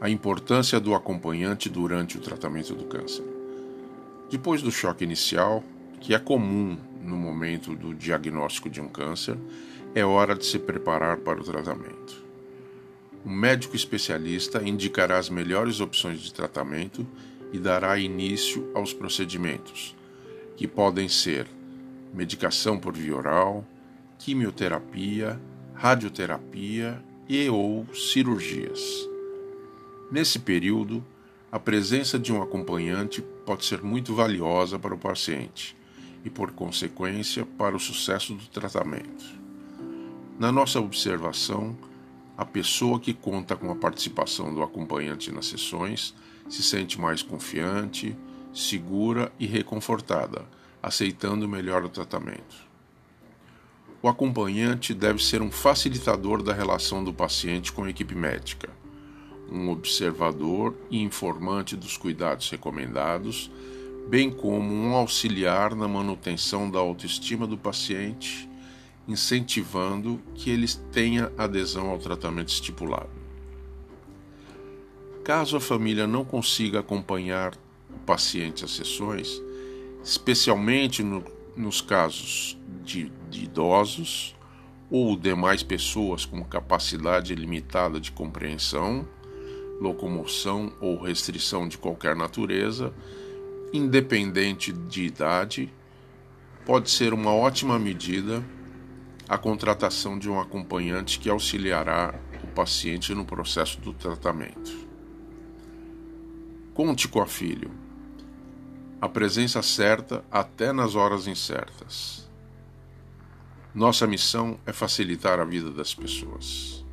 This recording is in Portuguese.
A importância do acompanhante durante o tratamento do câncer. Depois do choque inicial, que é comum no momento do diagnóstico de um câncer, é hora de se preparar para o tratamento. Um médico especialista indicará as melhores opções de tratamento e dará início aos procedimentos, que podem ser medicação por via oral, quimioterapia, radioterapia e ou cirurgias. Nesse período, a presença de um acompanhante pode ser muito valiosa para o paciente e, por consequência, para o sucesso do tratamento. Na nossa observação, a pessoa que conta com a participação do acompanhante nas sessões se sente mais confiante, segura e reconfortada, aceitando melhor o tratamento. O acompanhante deve ser um facilitador da relação do paciente com a equipe médica, um observador e informante dos cuidados recomendados, bem como um auxiliar na manutenção da autoestima do paciente, incentivando que ele tenha adesão ao tratamento estipulado. Caso a família não consiga acompanhar o paciente às sessões, especialmente no, nos casos de, de idosos ou demais pessoas com capacidade limitada de compreensão, locomoção ou restrição de qualquer natureza, independente de idade, pode ser uma ótima medida a contratação de um acompanhante que auxiliará o paciente no processo do tratamento. Conte com a filho. A presença certa até nas horas incertas. Nossa missão é facilitar a vida das pessoas.